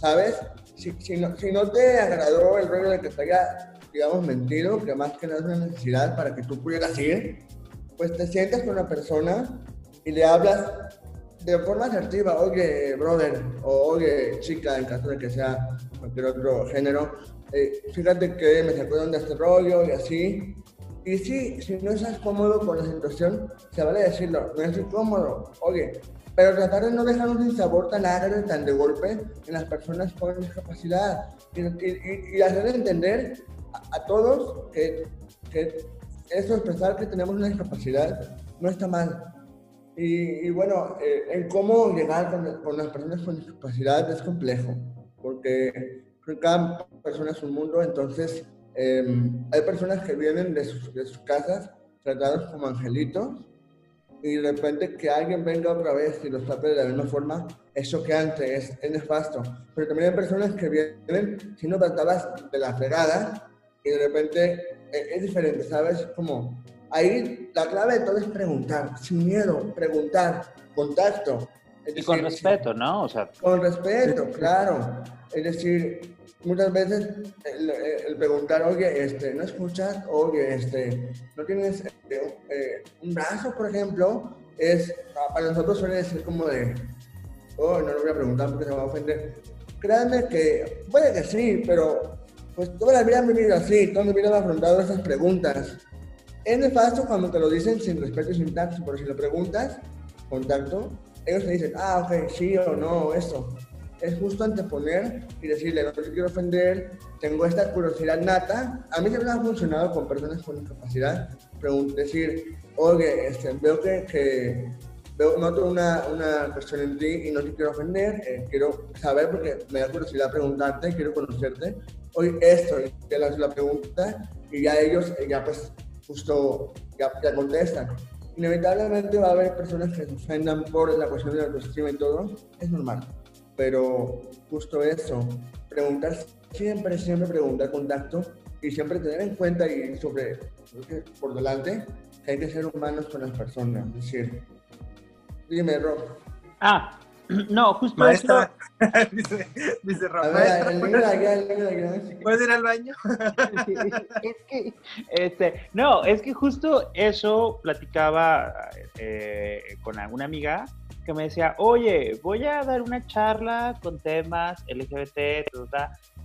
¿Sabes? Si, si, no, si no te agradó el rollo de que te haya, digamos, mentido, que más que nada es una necesidad para que tú pudieras ir, pues te sientas con una persona y le hablas de forma asertiva, oye, brother, o oye, chica, en caso de que sea cualquier otro género, eh, fíjate que me sacó de este rollo y así, y sí, si no estás cómodo con la situación, se vale decirlo, no estoy cómodo, oye, pero tratar de no dejar un sabor tan agrio, tan de golpe en las personas con discapacidad y, y, hacer entender a, todos que, que eso, expresar que tenemos una discapacidad, no está mal. Y, y bueno, eh, en cómo llegar con, con, las personas con discapacidad es complejo, porque cada persona es un mundo, entonces Em, hay personas que vienen de sus, de sus casas tratados como angelitos y de repente que alguien venga otra vez y los tape de la misma forma es choqueante, es, es nefasto. Pero también hay personas que vienen siendo tratadas de la fregada y de repente es, es diferente, ¿sabes? Como ahí la clave de todo es preguntar, sin miedo, preguntar, contacto. y con respeto, ¿no? O sea, con respeto, claro. Es decir, muchas veces el, preguntar, oye, este, ¿no escuchas? Oye, este, ¿no tienes este, eh, un brazo, por ejemplo? Es, para nosotros suele ser como de, oh, no lo voy a preguntar porque se va a ofender. Créanme que puede que sí, pero pues toda la vida han vivido así, toda la vida han afrontado esas preguntas. Es nefasto cuando te lo dicen sin respeto y sin tacto, pero si lo preguntas, contacto, ellos te dicen, ah, ok, sí o no, eso es justo anteponer y decirle, no te quiero ofender, tengo esta curiosidad nata. A mí siempre ha funcionado con personas con discapacidad, decir, oye, este, veo que, que veo, noto una, una cuestión en ti y no te quiero ofender, eh, quiero saber porque me da curiosidad preguntarte, quiero conocerte. Hoy esto, y te lanzo la pregunta y ya ellos, eh, ya pues, justo, ya, ya contestan. Inevitablemente va a haber personas que se ofendan por la cuestión de la autoestima y todo, es normal pero justo eso, preguntar siempre, siempre preguntar contacto y siempre tener en cuenta y sobre, por delante, que hay que ser humanos con las personas. Es decir, dime, Rob. Ah, no, justo Maestra. dice, dice Rob. ¿Puedes ir al baño? es que, este, no, es que justo eso platicaba eh, con alguna amiga que me decía, oye, voy a dar una charla con temas LGBT,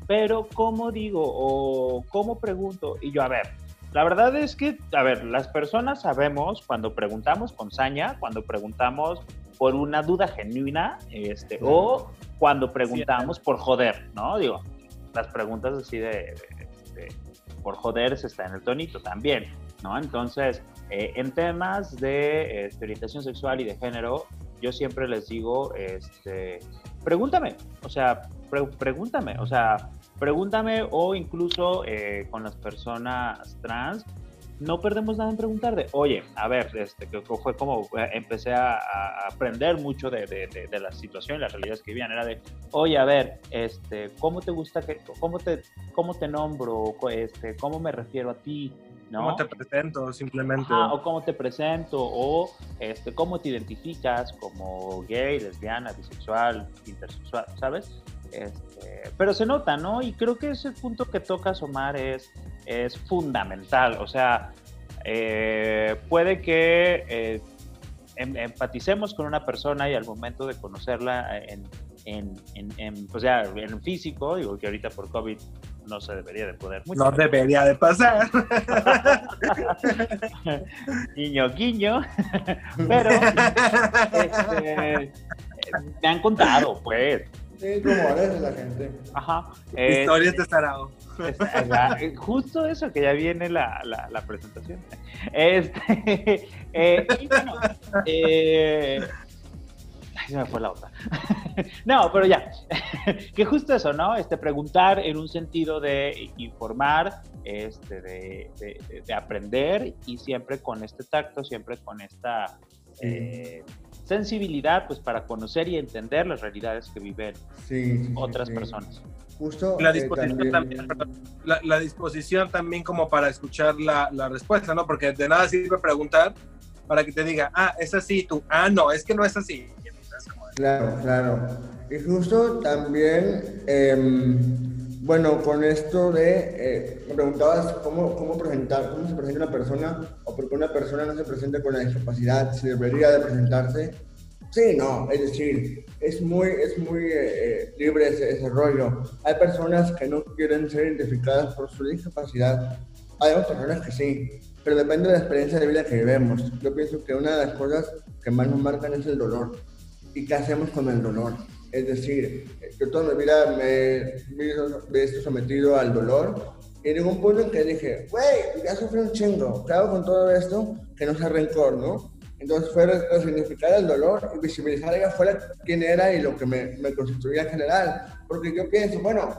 pero ¿cómo digo o cómo pregunto? Y yo, a ver, la verdad es que, a ver, las personas sabemos cuando preguntamos con saña, cuando preguntamos por una duda genuina, este, o cuando preguntamos por joder, ¿no? Digo, las preguntas así de, por joder se está en el tonito también, ¿no? Entonces, eh, en temas de este, orientación sexual y de género, yo siempre les digo, este, pregúntame, o sea, pregúntame, o sea, pregúntame o incluso eh, con las personas trans, no perdemos nada en preguntar de, oye, a ver, este, que fue como eh, empecé a, aprender mucho de, de, la situación y las realidades que vivían, era de, oye, a ver, este, ¿cómo te gusta que, cómo te, cómo te nombro, este, cómo me refiero a ti? ¿No? ¿Cómo te presento simplemente? o cómo te presento, o este, cómo te identificas como gay, lesbiana, bisexual, intersexual, ¿sabes? Este, pero se nota, ¿no? Y creo que ese punto que tocas, Omar, es, es fundamental. O sea, eh, puede que eh, em, empaticemos con una persona y al momento de conocerla en, en, en, o sea, en físico, digo que ahorita por COVID no se debería de poder mucho. No debería de pasar. guiño, guiño. Pero este, me han contado, pues. Sí, rumores de la gente. Ajá. Historias de Sarao. Justo eso, que ya viene la, la, presentación. Este, eh, y bueno, eh, se me fue la otra. no, pero ya, que justo eso, ¿no? Este, preguntar en un sentido de informar, este, de, de, aprender y siempre con este tacto, siempre con esta eh, sensibilidad, pues para conocer y entender las realidades que viven otras personas. Justo la eh, disposición también, la, disposición también como para escuchar la, la respuesta, ¿no? Porque de nada sirve preguntar para que te diga, ah, es así, tú, ah, no, es que no es así. Claro, claro. Y justo también, em, bueno, con esto de, eh, me preguntabas cómo, cómo presentar, cómo se presenta una persona o por qué una persona no se presenta con la discapacidad, si debería de presentarse. Sí, no, es decir, es muy, es muy eh, eh, libre ese, ese, rollo. Hay personas que no quieren ser identificadas por su discapacidad, hay otras personas que sí, pero depende de la experiencia de vida que vivemos. Yo pienso que una de las cosas que más nos marcan es el dolor y qué hacemos con el dolor. Es decir, yo toda mi vida me, he visto sometido al dolor y llegó un punto en que dije, güey, ya sufrí un chingo, ¿qué hago con todo esto? Que no sea rencor, ¿no? Entonces fue resignificar el dolor y visibilizar allá afuera quién era y lo que me, me constituía en general. Porque yo pienso, bueno,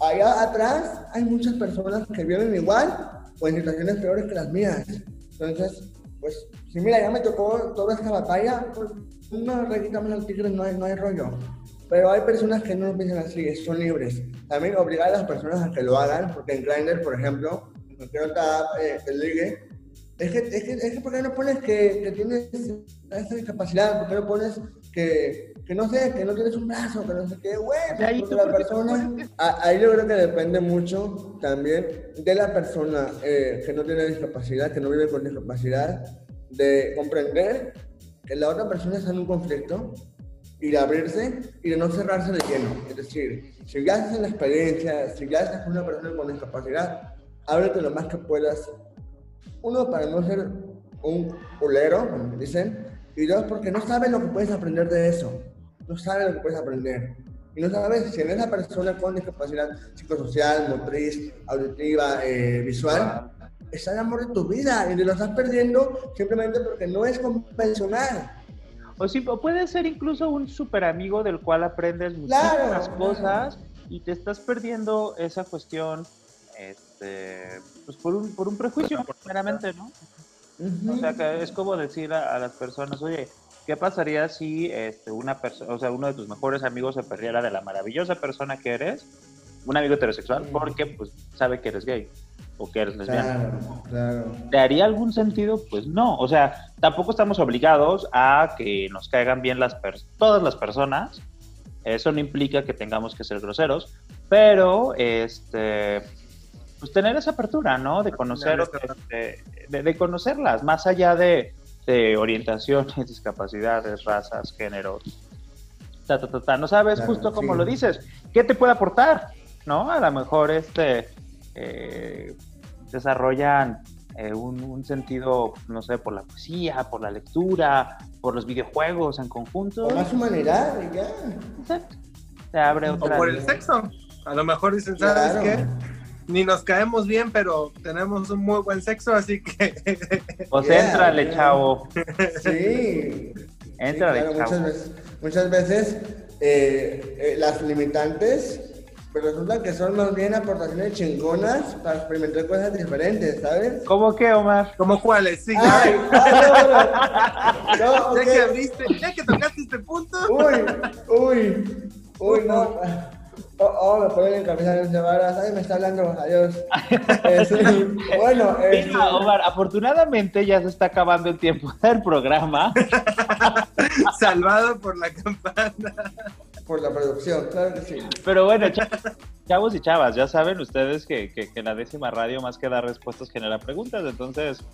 allá atrás hay muchas personas que viven igual o en situaciones peores que las mías. Entonces, pues, si mira, ya me tocó toda esta batalla, pues no le quitamos al tigre, no hay, no hay rollo. Pero hay personas que no lo piensan así, son libres. También obligar a las personas a que lo hagan, porque en Grindr, por ejemplo, en cualquier otra eh, el ligue, es que, es que, es que, ¿por qué no pones que, que tienes esa discapacidad? ¿Por qué no pones que, que no sé, que no tienes un brazo, que no sé qué, güey? Ahí, la persona, ahí yo creo que depende mucho también de la persona eh, que no tiene discapacidad, que no vive con discapacidad, de comprender que la otra persona está en un conflicto y de abrirse y de no cerrarse de lleno. Es decir, si ya estás en la experiencia, si ya estás con una persona con discapacidad, ábrete lo más que puedas. Uno, para no ser un culero, como dicen, y dos, porque no sabes lo que puedes aprender de eso. No sabes lo que puedes aprender. Y no sabes si en esa persona con discapacidad psicosocial, motriz, auditiva, eh, visual, es el amor de tu vida y te lo estás perdiendo simplemente porque no es convencional. O sí, puede ser incluso un super amigo del cual aprendes muchísimas cosas y te estás perdiendo esa cuestión este, pues por, un, por un prejuicio, meramente, ¿no? O sea, que es como decir a, las personas, oye, ¿qué pasaría si este, una persona, o sea, uno de tus mejores amigos se perdiera de la maravillosa persona que eres, un amigo heterosexual, porque pues sabe que eres gay? O que eres lesbiana. ¿Te haría algún sentido? Pues no. O sea, tampoco estamos obligados a que nos caigan bien las todas las personas. Eso no implica que tengamos que ser groseros, pero este pues tener esa apertura, ¿no? De conocer este, de, conocerlas, más allá de, de, orientaciones, discapacidades, razas, géneros. Ta, ta, ta, no sabes justo cómo lo dices. ¿Qué te puede aportar? ¿No? A lo mejor este eh, desarrollan eh, un, sentido, no sé, por la poesía, por la lectura, por los videojuegos en conjunto. Por más humanidad, ya. Exacto. Se abre otra. O por el sexo. A lo mejor dicen, ¿sabes qué? Ni nos caemos bien, pero tenemos un muy buen sexo, así que. Pues entrale, chavo. Sí. Entrale, chavo. Muchas veces, muchas veces eh, eh, las limitantes pero resulta que son más bien aportaciones chingonas para experimentar cosas diferentes, ¿sabes? ¿Cómo qué, Omar? ¿Cómo cuáles? Sí, Ay, no, ya que abriste, ya que tocaste este punto. Uy, uy, uy, no. Oh, oh, me ponen en camisa de varas. Ay, me está hablando. Adiós. bueno, Mira, Omar, afortunadamente ya se está acabando el tiempo del programa. Salvado por la campana por la producción, claro que sí. Pero bueno, chavos y chavas, ya saben ustedes que, que, la décima radio más que dar respuestas genera preguntas, entonces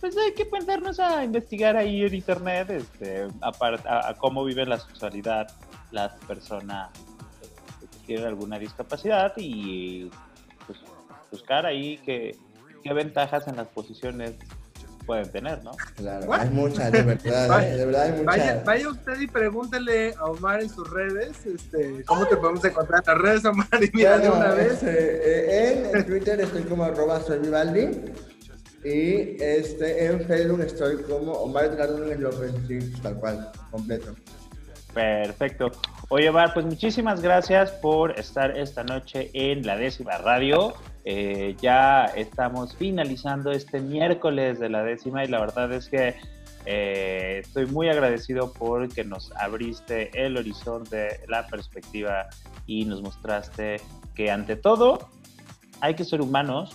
pues hay que ponernos a investigar ahí en internet este, a, cómo vive la sexualidad las personas que tienen alguna discapacidad y pues, buscar ahí qué ventajas en las posiciones pueden tener, ¿no? Claro, hay muchas, de verdad, ¿eh? de verdad hay muchas. Vaya, usted y pregúntele a Omar en sus redes, este, ¿cómo te podemos encontrar? Las redes, Omar, y mira de una vez. Este, eh, en, Twitter estoy como arroba soy Vivaldi. Y este, en Facebook estoy como Omar Edgardo López, sí, tal cual, completo. Perfecto. Oye, Omar, pues muchísimas gracias por estar esta noche en la décima radio. Eh, ya estamos finalizando este miércoles de la décima y la verdad es que eh, estoy muy agradecido porque nos abriste el horizonte, la perspectiva y nos mostraste que ante todo hay que ser humanos,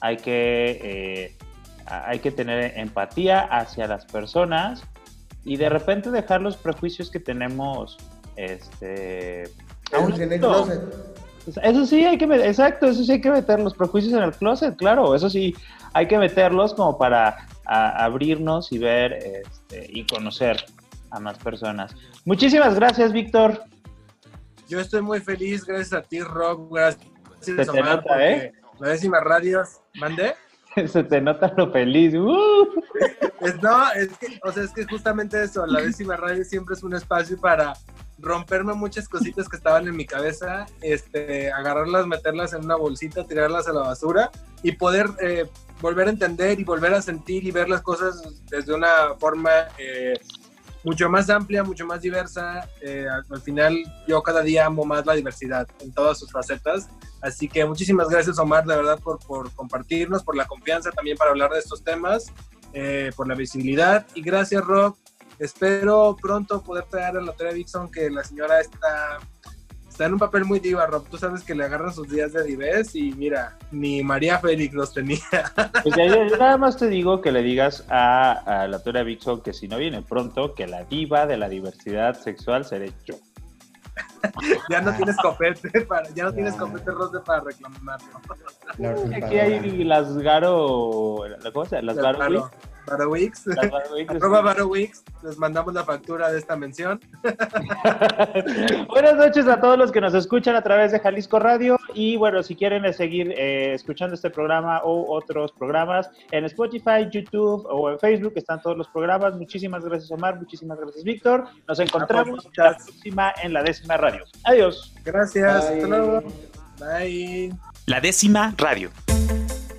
hay que, eh, hay que tener empatía hacia las personas y de repente dejar los prejuicios que tenemos este, a un eso sí hay que meter, exacto, eso sí hay que meter los prejuicios en el closet, claro, eso sí hay que meterlos como para abrirnos y ver este, y conocer a más personas. Muchísimas gracias, Víctor. Yo estoy muy feliz, gracias a ti, Rob, gracias Se te nota, ¿eh? La décima radio, ¿mandé? Se te nota lo feliz. ¡Uh! no, es que, o sea, es que justamente eso, la décima radio siempre es un espacio para romperme muchas cositas que estaban en mi cabeza, este, agarrarlas, meterlas en una bolsita, tirarlas a la basura y poder eh, volver a entender y volver a sentir y ver las cosas desde una forma eh, mucho más amplia, mucho más diversa. Eh, al final yo cada día amo más la diversidad en todas sus facetas. Así que muchísimas gracias Omar, de verdad, por, por compartirnos, por la confianza también para hablar de estos temas, por la visibilidad. Y gracias Rob Espero pronto poder traer a la Tere Dixon que la señora está, está en un papel muy diva, Rob. Tú sabes que le agarran sus días de divés y mira, ni María Félix los tenía. Pues yo, nada más te digo que le digas a, la Tere Dixon que si no viene pronto, que la diva de la diversidad sexual seré yo. ya no tienes copete para, ya no tienes copete rosa para reclamarlo. Aquí hay las Garo, ¿cómo se llama? Las Garo, Barowix. Arroba Les mandamos la factura de esta mención. Buenas noches a todos los que nos escuchan a través de Jalisco Radio. Y bueno, si quieren seguir eh, escuchando este programa o otros programas en Spotify, YouTube o en Facebook, están todos los programas. Muchísimas gracias, Omar. Muchísimas gracias, Víctor. Nos encontramos la próxima en la décima radio. Adiós. Gracias. Hasta luego. Bye. La décima radio.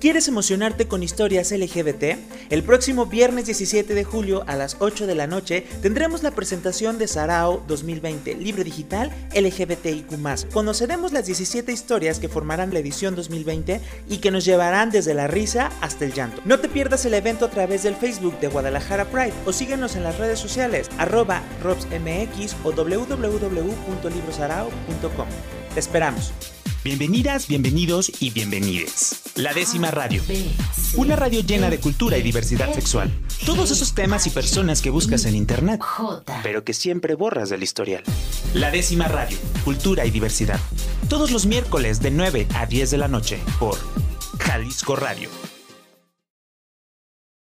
¿Quieres emocionarte con historias LGBT? El próximo viernes 17 de julio a las 8 de la noche tendremos la presentación de Sarao 2020, libro digital LGBTIQ. Conoceremos las 17 historias que formarán la edición 2020 y que nos llevarán desde la risa hasta el llanto. No te pierdas el evento a través del Facebook de Guadalajara Pride o síguenos en las redes sociales arroba robsmx o www.librosarao.com. Te esperamos. Bienvenidas, bienvenidos y bienvenides. La décima radio. Una radio llena de cultura y diversidad sexual. Todos esos temas y personas que buscas en internet, pero que siempre borras del historial. La décima radio. Cultura y diversidad. Todos los miércoles de 9 a 10 de la noche por Jalisco Radio